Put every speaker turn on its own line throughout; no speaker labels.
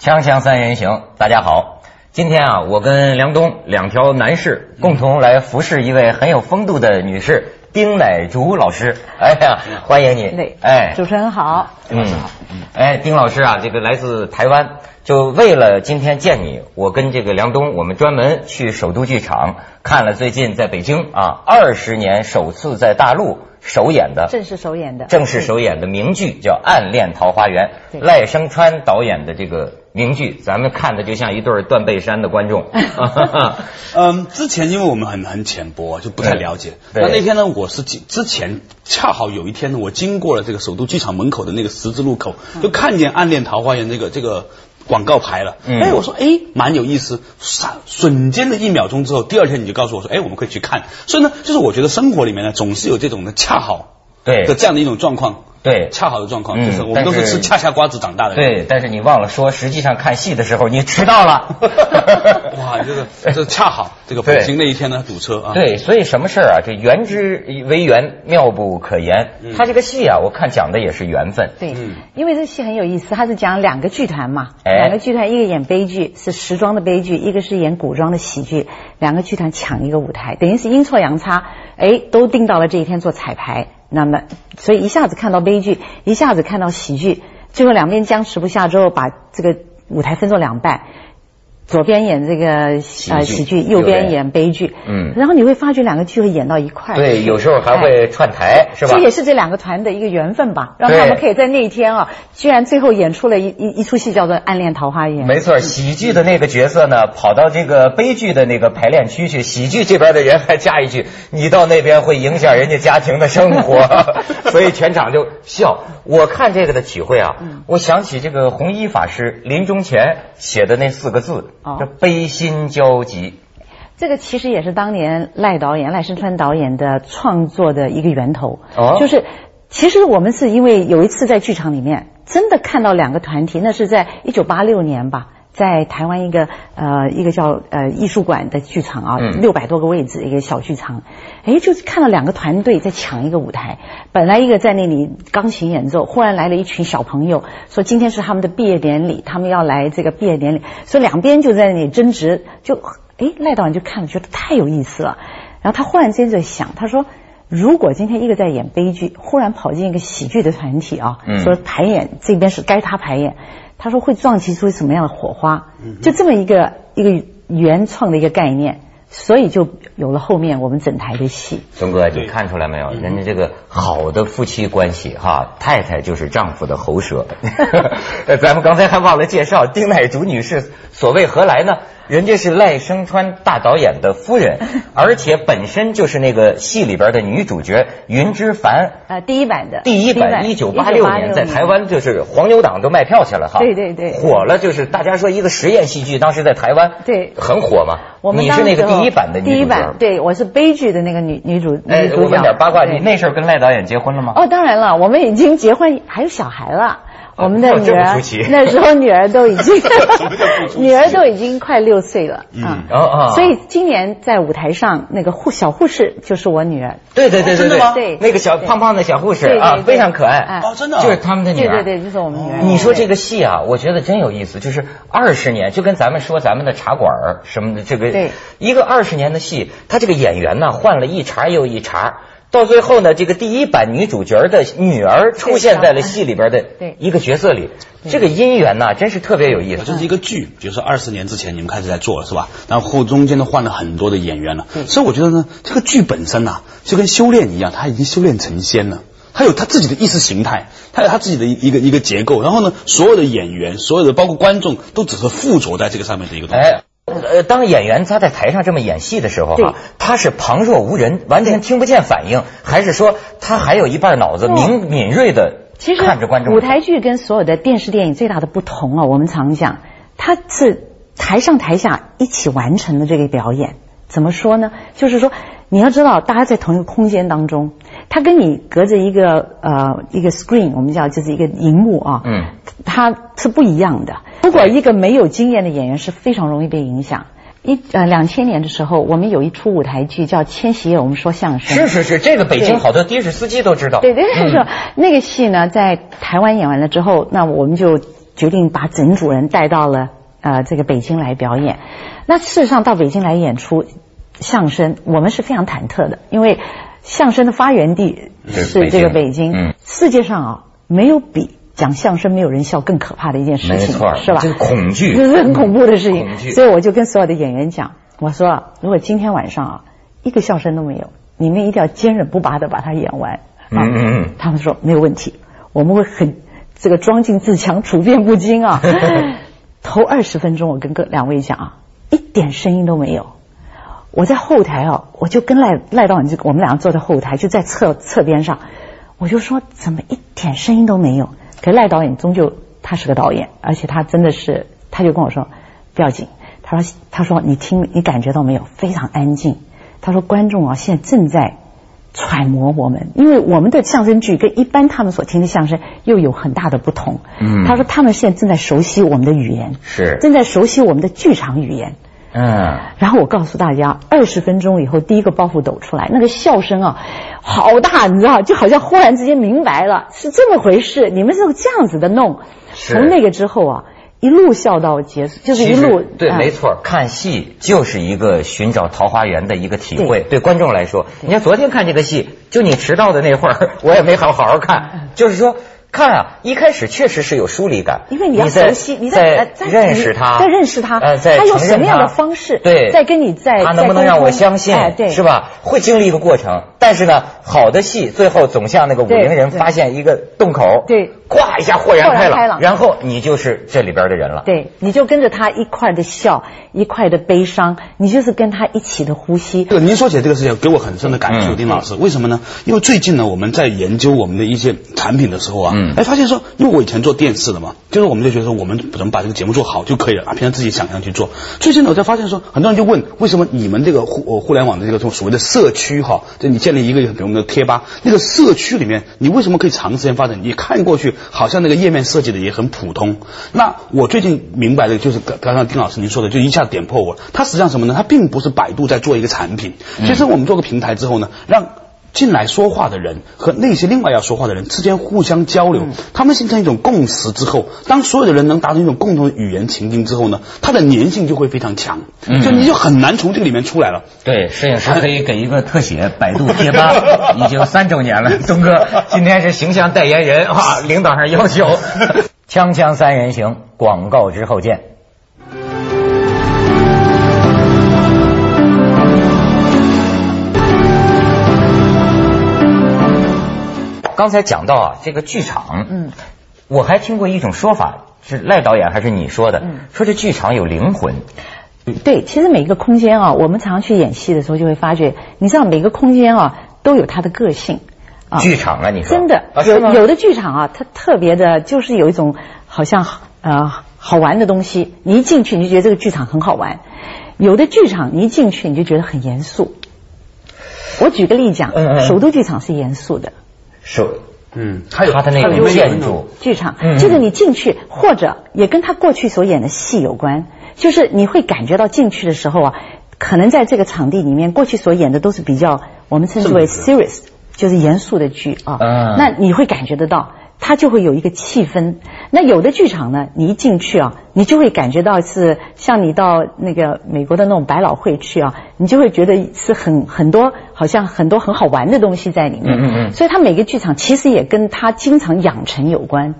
锵锵三人行，大家好。今天啊，我跟梁冬两条男士共同来服侍一位很有风度的女士丁乃竺老师。哎呀，欢迎你！
对，
哎，
主持人好。
嗯，哎，丁老师啊，这个来自台湾，就为了今天见你，我跟这个梁冬，我们专门去首都剧场看了最近在北京啊二十年首次在大陆首演的
正式首演的
正式首演的名剧叫《暗恋桃花源》，赖声川导演的这个名剧，咱们看的就像一对儿断背山的观众。
嗯，之前因为我们很很浅薄，就不太了解。
对
那那天呢，我是经之前恰好有一天呢，我经过了这个首都剧场门口的那个十字路口，就看见《暗恋桃花源》这个这个广告牌了。
嗯
哎，我说哎，蛮有意思。瞬瞬间的一秒钟之后，第二天你就告诉我说，哎，我们可以去看。所以呢，就是我觉得生活里面呢，总是有这种的恰好
对
的这样的一种状况。
对
恰好的状况，
嗯
就是我们都是吃恰恰瓜子长大的人。
对，但是你忘了说，实际上看戏的时候你迟到了。
哇，这个这恰好这个北京那一天呢堵车啊。
对，所以什么事儿啊，这缘之为缘，妙不可言。
嗯
他这个戏啊，我看讲的也是缘分。
对
嗯，
因为这戏很有意思，它是讲两个剧团嘛，
哎
两个剧团，一个演悲剧是时装的悲剧，一个是演古装的喜剧，两个剧团抢一个舞台，等于是阴错阳差，哎，都定到了这一天做彩排，那么所以一下子看到悲剧，一下子看到喜剧，最后两边僵持不下之后，把这个舞台分作两半。左边演这个呃
喜剧右边
演悲剧，
嗯
然后你会发觉两个剧会演到一块儿，
对，有时候还会串台，是吧
这？也是这两个团的一个缘分吧，让
对
他们可以在那一天啊，居然最后演出了一一一出戏叫做《暗恋桃花源》。
没错，喜剧的那个角色呢，跑到这个悲剧的那个排练区去，喜剧这边的人还加一句：“你到那边会影响人家家庭的生活。”所以全场就笑。我看这个的体会啊，我想起这个弘一法师临终前写的那四个字，
哦。
叫“悲心交集。
这个其实也是当年赖导演赖声川导演的创作的一个源头，
哦。
就是其实我们是因为有一次在剧场里面真的看到两个团体，那是在一九八六年吧。在台湾一个呃一个叫呃艺术馆的剧场啊，
嗯
六百多个位置一个小剧场，哎，就是看到两个团队在抢一个舞台。本来一个在那里钢琴演奏，忽然来了一群小朋友，说今天是他们的毕业典礼，他们要来这个毕业典礼，所以两边就在那里争执，就哎赖导演就看了觉得太有意思了，然后他忽然之间在想，他说。如果今天一个在演悲剧，忽然跑进一个喜剧的团体啊，
嗯
说排演这边是该他排演，他说会撞击出什么样的火花？就这么一个一个原创的一个概念，所以就有了后面我们整台的戏。”。
东哥，你看出来没有？人家这个好的夫妻关系哈，太太就是丈夫的喉舌。呃 咱们刚才还忘了介绍，丁乃竺女士所谓何来呢？人家是赖声川大导演的夫人，而且本身就是那个戏里边的女主角云之凡。
呃，第一版的
第一版一九八六年在台湾就是黄牛党都卖票去了哈，
对对对
火了，就是大家说一个实验戏剧，当时在台湾
对
很火嘛。
我们
你是那个第一版的女主角，
第一版，对我是悲剧的那个女女主
哎
女，主角。
我问点八卦，
对
你那时候跟赖导演结婚了吗？
哦，当然了，我们已经结婚，还有小孩了。我们的
哦
女儿那时候女儿都已经 女儿都已经快六岁了啊所以今年在舞台上那个护小护士就是我女儿。
对对对对对，
真的吗
对
那个小胖胖的小护士啊，非常可爱
哎
哦真的啊
就是他们的女儿。
对对对，就是我们女儿。
你说这个戏啊，我觉得真有意思，就是二十年，就跟咱们说咱们的茶馆什么的，这个
对
一个二十年的戏，他这个演员呢换了一茬又一茬，到最后呢，这个第一版女主角的女儿出现在了戏里边的一个角色里，这个姻缘呐，真是特别有意思。
这是一个剧，比如说二十年之前你们开始在做了是吧？然后中间都换了很多的演员了，所以我觉得呢，这个剧本身呐、就跟修炼一样，它已经修炼成仙了。他有他自己的意识形态，他有他自己的一一个一个结构，然后呢，所有的演员，所有的包括观众，都只是附着在这个上面的一个东西。
哎，呃，当演员他在台上这么演戏的时候他是旁若无人，完全听不见反应，还是说他还有一半脑子
哦
敏敏锐的
其实
看着观众？
舞台剧跟所有的电视电影最大的不同啊，我们常讲，它是台上台下一起完成的这个表演。怎么说呢？就是说，你要知道，大家在同一个空间当中，他跟你隔着一个呃一个 screen，我们叫就是一个荧幕啊，
嗯，
它是不一样的。如果一个没有经验的演员是非常容易被影响。一呃两千年的时候，我们有一出舞台剧叫《千禧夜》，我们说相声。
是是是，这个北京好多的士司机都知道。
对对，
嗯
是、那个戏呢，在台湾演完了之后，那我们就决定把整组人带到了呃这个北京来表演。那事实上到北京来演出相声，我们是非常忐忑的，因为相声的发源地是这个北京。嗯，世界上啊没有比讲相声没有人笑更可怕的一件事情，是吧？
这是恐惧，
这 是很恐怖的事情。所以我就跟所有的演员讲，我说如果今天晚上啊一个笑声都没有，你们一定要坚韧不拔的把它演完。嗯嗯嗯，他们说没有问题，我们会很这个装进自强，处变不惊啊。头二十分钟，我跟各两位讲啊，一点声音都没有。我在后台啊，我就跟赖赖导演就我们两个坐在后台，就在侧侧边上，我就说怎么一点声音都没有？可赖导演终究他是个导演，而且他真的是，他就跟我说不要紧，他说他说你听你感觉到没有？非常安静。他说观众啊现在正在。揣摩我们，因为我们的相声剧跟一般他们所听的相声又有很大的不同。嗯，他说他们现在正在熟悉我们的语言，
是
正在熟悉我们的剧场语言。嗯，然后我告诉大家，二十分钟以后第一个包袱抖出来，那个笑声啊，好大，你知道，就好像忽然之间明白了是这么回事，你们是这样子的弄。从那个之后啊。一路笑到结束，就是一路
对，没错。看戏就是一个寻找桃花源的一个体会。对观众来说，你看昨天看这个戏，就你迟到的那会儿，我也没好好好看。就是说。看啊，一开始确实是有疏离感，
因为你要熟悉，
你在认识他，
在认识他，
呃，在
他用什么样的方式，
对，
在跟你在，
他能不能让我相信，
对，
是吧？会经历一个过程，但是呢，好的戏最后总像那个武陵人发现一个洞口，
对，
咵一下豁然开朗，然后你就是这里边的人了，
对，你就跟着他一块的笑，一块的悲伤，你就是跟他一起的呼吸。
这个您说起来这个事情，给我很深的感触，丁老师，为什么呢？因为最近呢，我们在研究我们的一些产品的时候啊，哎，发现说。因为我以前做电视的嘛，就是我们就觉得说我们怎么把这个节目做好就可以了啊，平常自己想象去做。最近呢，我才发现说，很多人就问，为什么你们这个互互联网的这个所谓的社区哈，就你建立一个比如我们的贴吧，那个社区里面，你为什么可以长时间发展？你看过去好像那个页面设计的也很普通。那我最近明白的就是刚刚刚丁老师您说的，就一下点破我。它实际上什么呢？它并不是百度在做一个产品，其实我们做个平台之后呢，让。进来说话的人和那些另外要说话的人之间互相交流，他们形成一种共识之后，当所有的人能达成一种共同的语言情境之后呢，它的粘性就会非常强，就你就很难从这个里面出来了。
对，摄影师可以给一个特写，百度贴吧已经三周年了。东哥今天是形象代言人啊，领导上要求。锵锵三人行，广告之后见。刚才讲到啊，这个剧场，嗯，我还听过一种说法，是赖导演还是你说的？嗯，说这剧场有灵魂。
对，其实每个空间啊，我们常常去演戏的时候就会发觉，你知道每个空间啊都有它的个性。
啊，剧场啊，你说
真的有有的剧场啊，它特别的，就是有一种好像呃好玩的东西，你一进去你就觉得这个剧场很好玩；有的剧场你一进去你就觉得很严肃。我举个例讲，首都剧场是严肃的。
是，嗯，还有他的那个建筑。
剧场，就是你进去，或者也跟他过去所演的戏有关，就是你会感觉到进去的时候啊，可能在这个场地里面，过去所演的都是比较我们称之为 serious，就是严肃的剧啊，那你会感觉得到。它就会有一个气氛。那有的剧场呢，你一进去啊，你就会感觉到是像你到那个美国的那种百老汇去啊，你就会觉得是很很多好像很多很好玩的东西在里面。嗯嗯。所以它每个剧场其实也跟它经常养成有关。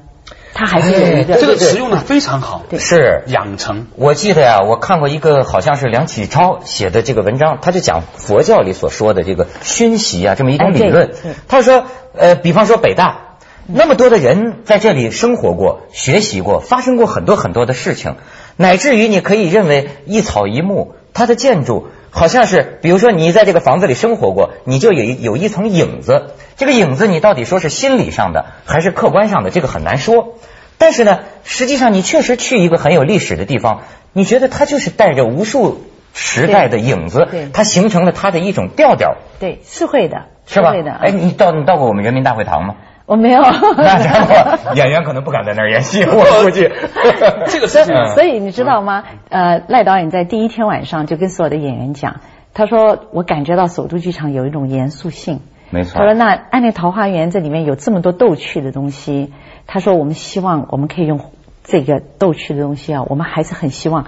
他还是有一个
这个词用的非常好。
对，
是
养成。
我记得呀，我看过一个好像是梁启超写的这个文章，他就讲佛教里所说的这个熏习啊这么一种理论。他说，呃，比方说北大。那么多的人在这里生活过、学习过、发生过很多很多的事情，乃至于你可以认为一草一木，它的建筑好像是，比如说你在这个房子里生活过，你就有有一层影子。这个影子你到底说是心理上的还是客观上的，这个很难说。但是呢，实际上你确实去一个很有历史的地方，你觉得它就是带着无数时代的影子，它形成了它的一种调调。
对，是会的，
是吧？哎，你到你到过我们人民大会堂吗？
我没有，
那演员可能不敢在那儿演戏，我估计。
这个事情，
所以你知道吗？呃，赖导演在第一天晚上就跟所有的演员讲，他说：“我感觉到首都剧场有一种严肃性。”
没错。
他说：“那《暗恋桃花源》这里面有这么多逗趣的东西。”他说：“我们希望我们可以用这个逗趣的东西啊，我们还是很希望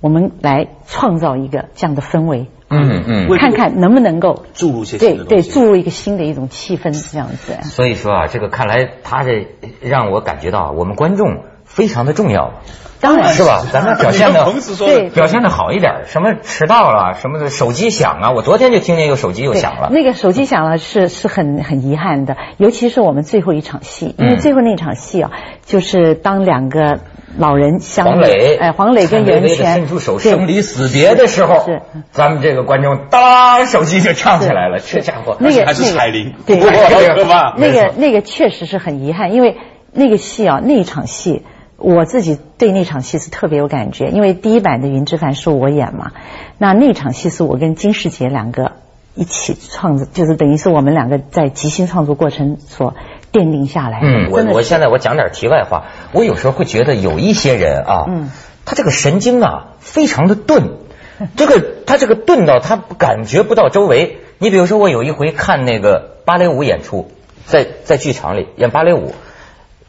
我们来创造一个这样的氛围。
嗯嗯。
看看能不能够
注入一些
对对注入一个新的一种气氛这样子。
所以说啊，这个看来他这让我感觉到我们观众非常的重要。
当然
是吧？咱们表现的
对
表现的好一点，什么迟到了，什么的手机响啊，我昨天就听见有手机又响了。
那个手机响了是是很很遗憾的，尤其是我们最后一场戏，因为最后那场戏啊，就是当两个老人相
黄磊
哎黄磊跟袁泉
伸出手生离死别的时候，
是
咱们这个观众当手机就唱起来了，这家伙
那个
还是彩铃，
对，
那
个那个确实是很遗憾，因为那个戏啊那一场戏。我自己对那场戏是特别有感觉，因为第一版的云之凡是我演嘛，那那场戏是我跟金世杰两个一起创作，就是等于是我们两个在即兴创作过程所奠定下来。
嗯，我我现在我讲点题外话，我有时候会觉得有一些人啊，嗯，他这个神经啊非常的钝，这个他这个钝到他感觉不到周围。你比如说我有一回看那个芭蕾舞演出，在在剧场里演芭蕾舞，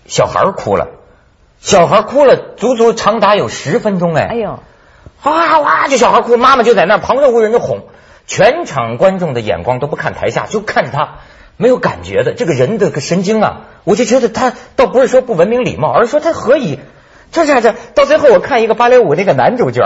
小孩哭了。小孩哭了，足足长达有十分钟哎！哎呦，哇哇！这小孩哭，妈妈就在那旁若无人的哄，全场观众的眼光都不看台下，就看着他，没有感觉的这个人的个神经啊！我就觉得他倒不是说不文明礼貌，而是说他何以这这这到最后我看一个芭蕾舞那个男主角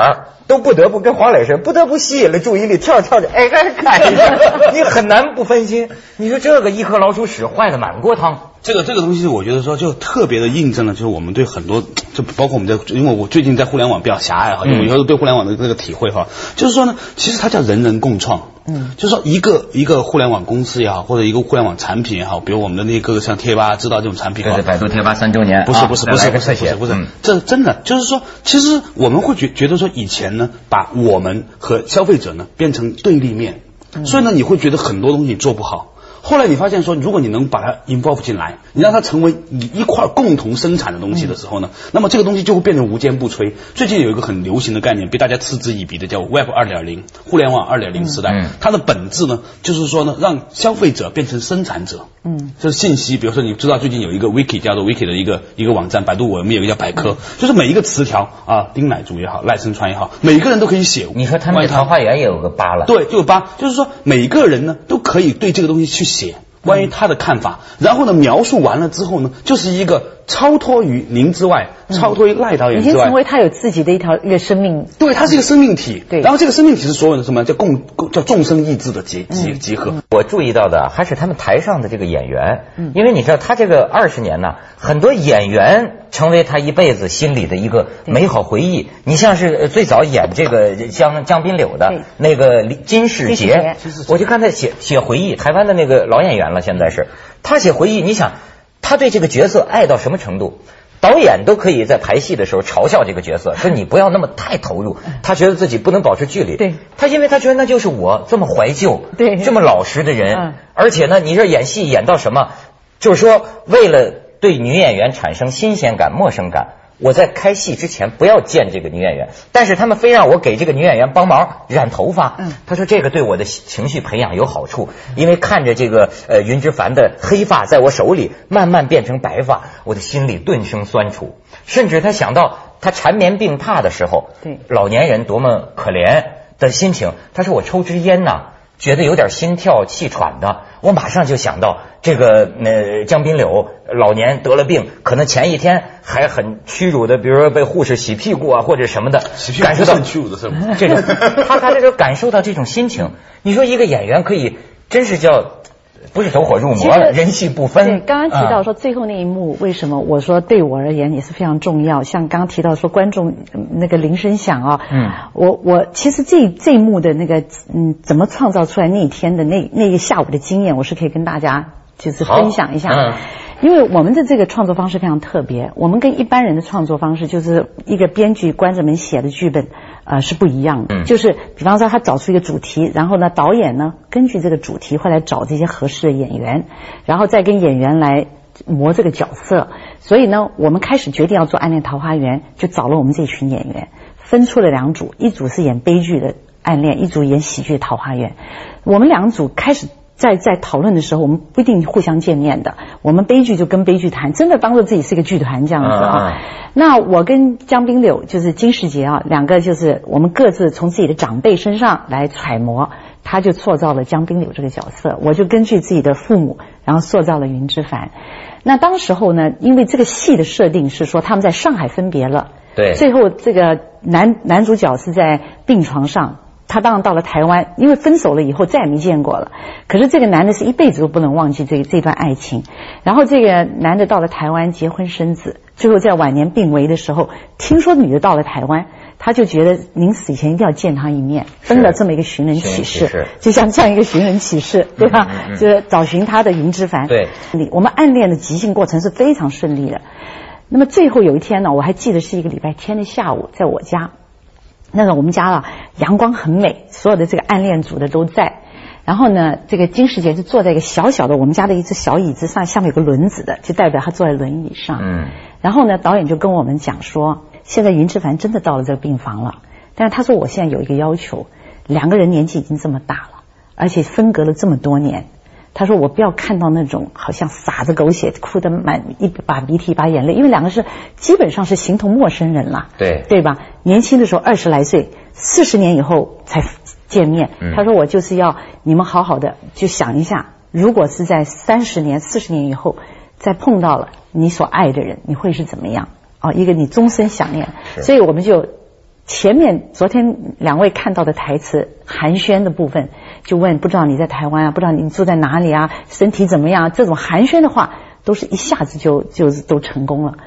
都不得不跟黄磊似的，不得不吸引了注意力，跳着跳着哎看一下，你很难不分心。你说这个一颗老鼠屎坏了满锅汤。
这个这个东西，我觉得说就特别的印证了，就是我们对很多，就包括我们在，因为我最近在互联网比较狭隘哈，因为我以后对互联网的这个体会哈，就是说呢，其实它叫人人共创，嗯，就是说一个一个互联网公司也好，或者一个互联网产品也好，比如我们的那个像贴吧知道这种产品，
对百度贴吧三周年，
不是不是不是不是不是不是，这真的就是说，其实我们会觉觉得说以前呢，把我们和消费者呢变成对立面，所以呢，你会觉得很多东西做不好。后来你发现说，如果你能把它 involve 进来，你让它成为你一块共同生产的东西的时候呢，那么这个东西就会变成无坚不摧。最近有一个很流行的概念，被大家嗤之以鼻的，叫 Web 二点零，互联网二点零时代。它的本质呢，就是说呢，让消费者变成生产者。嗯，就是信息，比如说你知道最近有一个 Wiki 叫做 Wiki 的一个一个网站，百度我们有一个叫百科，就是每一个词条啊，丁乃竺也好，赖声川也好，每个人都可以写。
你说他们桃花源也有个八了？
对，就有八，就是说每个人呢都可以对这个东西去写。关于他的看法，然后呢，描述完了之后呢，就是一个超脱于您之外，超脱于赖导演之外，
已经成为他有自己的一条一个生命。
对，他是一个生命体。
对，
然后这个生命体是所有的什么叫共叫众生意志的集集集合。
我注意到的还是他们台上的这个演员，因为你知道他这个二十年呢，很多演员成为他一辈子心里的一个美好回忆。你像是最早演这个江江滨柳的那个金世杰，我就看他写写回忆，台湾的那个老演员。了，现在是他写回忆，你想他对这个角色爱到什么程度？导演都可以在排戏的时候嘲笑这个角色，说你不要那么太投入。他觉得自己不能保持距离。
对，
他因为他觉得那就是我这么怀旧，
对，
这么老实的人。而且呢，你这演戏演到什么？就是说，为了对女演员产生新鲜感、陌生感。我在开戏之前不要见这个女演员，但是他们非让我给这个女演员帮忙染头发。嗯，他说这个对我的情绪培养有好处，因为看着这个呃云之凡的黑发在我手里慢慢变成白发，我的心里顿生酸楚。甚至他想到他缠绵病榻的时候，
对
老年人多么可怜的心情。他说我抽支烟呐。觉得有点心跳气喘的，我马上就想到这个呃江滨柳老年得了病，可能前一天还很屈辱的，比如说被护士洗屁股啊或者什么的，感受到
屈辱的？
这种他他这个 感受到这种心情，你说一个演员可以真是叫。不是走火入魔，人戏不分。
对，刚刚提到说最后那一幕，为什么我说对我而言也是非常重要？像刚刚提到说观众那个铃声响啊，嗯，我我其实这这一幕的那个嗯，怎么创造出来那一天的那那个下午的经验，我是可以跟大家就是分享一下。嗯，因为我们的这个创作方式非常特别，我们跟一般人的创作方式就是一个编剧关着门写的剧本。呃，是不一样的。就是比方说，他找出一个主题，然后呢，导演呢根据这个主题会来找这些合适的演员，然后再跟演员来磨这个角色。所以呢，我们开始决定要做《暗恋桃花源》，就找了我们这群演员，分出了两组，一组是演悲剧的《暗恋》，一组演喜剧《桃花源》。我们两组开始在在讨论的时候，我们不一定互相见面的，我们悲剧就跟悲剧谈，真的当做自己是一个剧团这样子啊。那我跟江滨柳就是金世杰啊，两个就是我们各自从自己的长辈身上来揣摩，他就塑造了江滨柳这个角色，我就根据自己的父母，然后塑造了云之凡。那当时候呢，因为这个戏的设定是说他们在上海分别了，
对，
最后这个男男主角是在病床上。他当然到了台湾，因为分手了以后再也没见过了。可是这个男的是一辈子都不能忘记这这段爱情。然后这个男的到了台湾结婚生子，最后在晚年病危的时候，听说女的到了台湾，他就觉得临死以前一定要见她一面，登了这么一个寻人启事，就像这样一个寻人启事，对吧？就是找寻他的云之凡。
对，
我们暗恋的即兴过程是非常顺利的。那么最后有一天呢，我还记得是一个礼拜天的下午，在我家。那个我们家啊，阳光很美，所有的这个暗恋组的都在。然后呢，这个金世杰就坐在一个小小的我们家的一只小椅子上，下面有个轮子的，就代表他坐在轮椅上。嗯。然后呢，导演就跟我们讲说，现在云之凡真的到了这个病房了，但是他说我现在有一个要求，两个人年纪已经这么大了，而且分隔了这么多年。他说：“我不要看到那种好像洒着狗血、哭得满一把鼻涕一把眼泪，因为两个是基本上是形同陌生人了，
对
对吧？年轻的时候二十来岁，四十年以后才见面。他说我就是要你们好好的，就想一下，如果是在三十年、四十年以后再碰到了你所爱的人，你会是怎么样？哦，一个你终身想念。所以我们就。”前面昨天两位看到的台词寒暄的部分，就问不知道你在台湾啊，不知道你住在哪里啊，身体怎么样？这种寒暄的话，都是一下子就就都成功了。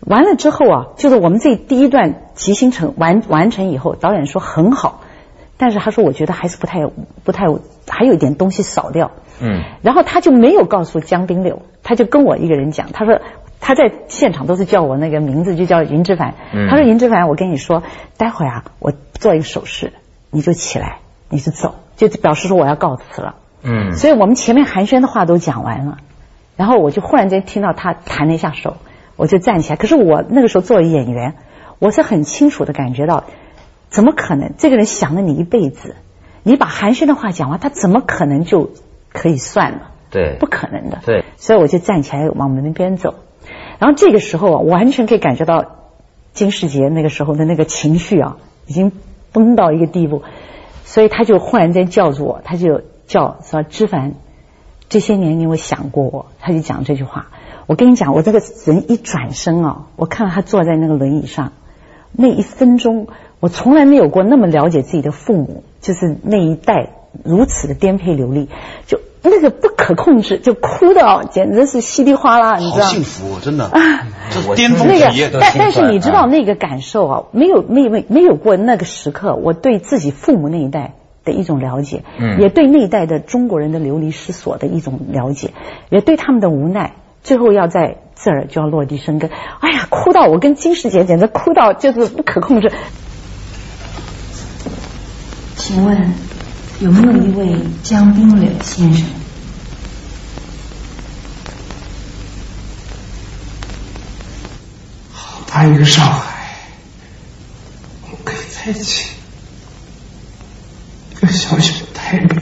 完了之后啊，就是我们这第一段即兴成完完成以后，导演说很好，但是他说我觉得还是不太不太还有一点东西少掉。嗯，然后他就没有告诉江滨柳，他就跟我一个人讲，他说。他在现场都是叫我那个名字，就叫云之凡。他说：“云之凡，我跟你说，待会儿啊，我做一个手势，你就起来，你就走，就表示说我要告辞了。”嗯，所以我们前面寒暄的话都讲完了，然后我就忽然间听到他弹了一下手，我就站起来。可是我那个时候作为演员，我是很清楚的感觉到，怎么可能？这个人想了你一辈子，你把寒暄的话讲完，他怎么可能就可以算了？
对，
不可能的。
对，
所以我就站起来往门边走。然后这个时候啊，完全可以感觉到金世杰那个时候的那个情绪啊，已经崩到一个地步，所以他就忽然间叫住我，他就叫说：“知凡，这些年你有想过我？”他就讲这句话。我跟你讲，我这个人一转身啊，我看到他坐在那个轮椅上，那一分钟，我从来没有过那么了解自己的父母，就是那一代如此的颠沛流离，就。那个不可控制，就哭的哦简直是稀里哗啦，你知道？
好幸福，真的。这巅峰
那个，但但是你知道那个感受啊，没有没有没有过那个时刻，我对自己父母那一代的一种了解，嗯，也对那一代的中国人的流离失所的一种了解，也对他们的无奈，最后要在这儿就要落地生根。哎呀，哭到我跟金世杰简直哭到就是不可控制。
请问。有没有一位江冰柳先生？
好大一个上海，我们可以在一起。一个小小的台北，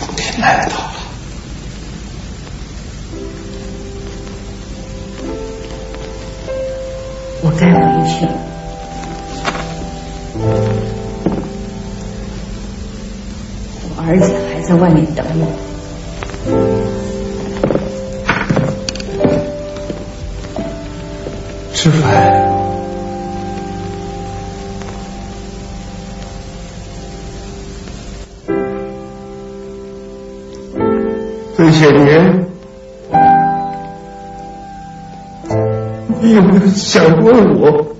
冬天来到了，
我该回去了。儿子还在外面等我。
吃饭。这些年，你有没有想过我？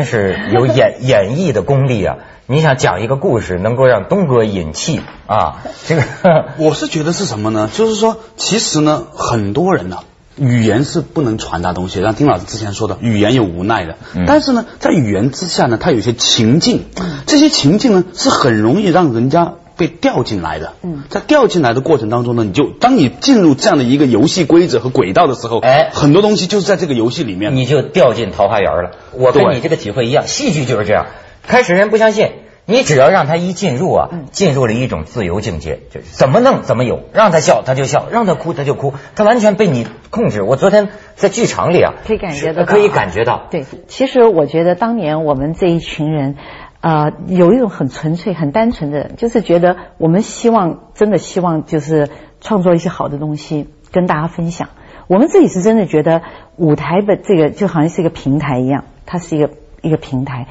真是有演演绎的功力啊！你想讲一个故事，能够让东哥引气啊？这个
我是觉得是什么呢？就是说，其实呢，很多人呢、语言是不能传达东西的，像丁老师之前说的，语言有无奈的。
嗯
但是呢，在语言之下呢，它有些情境，这些情境呢是很容易让人家被调进来的。
嗯
在调进来的过程当中呢，你就当你进入这样的一个游戏规则和轨道的时候，
哎
很多东西就是在这个游戏里面。
你就掉进桃花源了。我跟你这个体会一样，戏剧就是这样。开始人不相信，你只要让他一进入啊，进入了一种自由境界，就是怎么弄怎么有，让他笑他就笑，让他哭他就哭，他完全被你控制。我昨天在剧场里啊，
可以感觉到
可以感觉到。
对，其实我觉得当年我们这一群人，呃，有一种很纯粹、很单纯的，就是觉得我们希望，真的希望就是创作一些好的东西跟大家分享。我们自己是真的觉得舞台的这个就好像是一个平台一样，它是一个一个平台，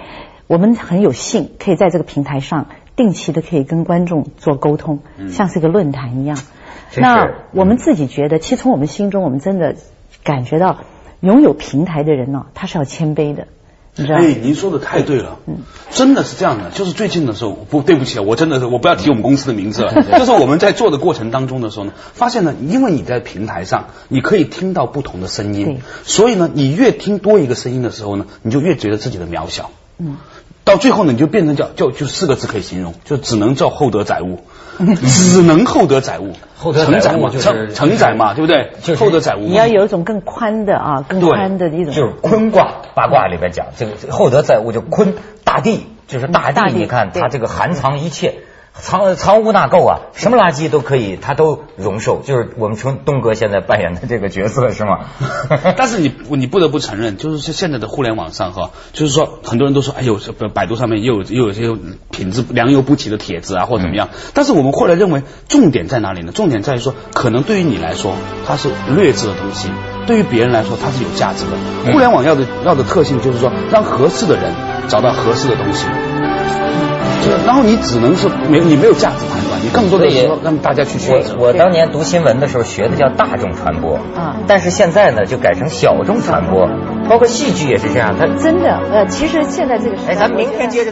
我们很有幸可以在这个平台上定期的可以跟观众做沟通，像是一个论坛一样。那我们自己觉得，其实从我们心中，我们真的感觉到，拥有平台的人呢、他是要谦卑的，你知道吗？
哎，您说的太对了，真的是这样的。就是最近的时候，不对不起啊，我真的是我不要提我们公司的名字了。就是我们在做的过程当中的时候呢，发现呢，因为你在平台上，你可以听到不同的声
对
音，所以呢，你越听多一个声音的时候呢，你就越觉得自己的渺小。
嗯，
到最后呢，你就变成叫叫就四个字可以形容，就只能叫厚德载物，只能厚德载物，
厚德载物
承承承载嘛，对不对？
就是
厚德载物。
你要有一种更宽的啊，更宽的一种，
就是坤卦八卦里边讲，这个厚德载物就坤大地，就是大地。你看它这个含藏一切，藏藏污纳垢啊，什么垃圾都可以，他都容受。就是我们从东哥现在扮演的这个角色是吗？
但是你你不得不承认，就是现在的互联网上哈，就是说很多人都说，哎呦，这百度上面又有又有些品质良莠不齐的帖子啊，或者怎么样。但是我们后来认为，重点在哪里呢？重点在于说，可能对于你来说它是劣质的东西，对于别人来说它是有价值的。
嗯
互联网要的要的特性就是说，让合适的人找到合适的东西。就然后你只能是没你没有价值判断，你更多的是说让大家去学。
我我当年读新闻的时候学的叫大众传播
啊
但是现在呢就改成小众传播，包括戏剧也是这样。它
真的呃，其实现在这个时代，
哎，咱们明天接着再。